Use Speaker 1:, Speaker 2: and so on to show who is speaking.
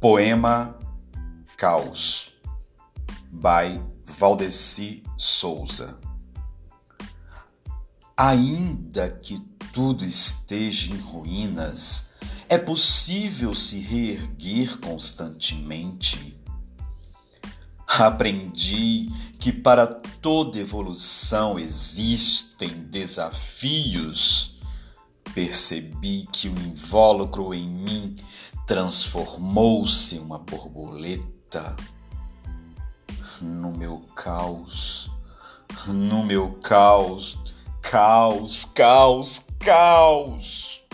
Speaker 1: Poema Caos, by Valdeci Souza. Ainda que tudo esteja em ruínas, é possível se reerguer constantemente. Aprendi que para toda evolução existem desafios percebi que o invólucro em mim transformou-se uma borboleta no meu caos, no meu caos, caos, caos, caos.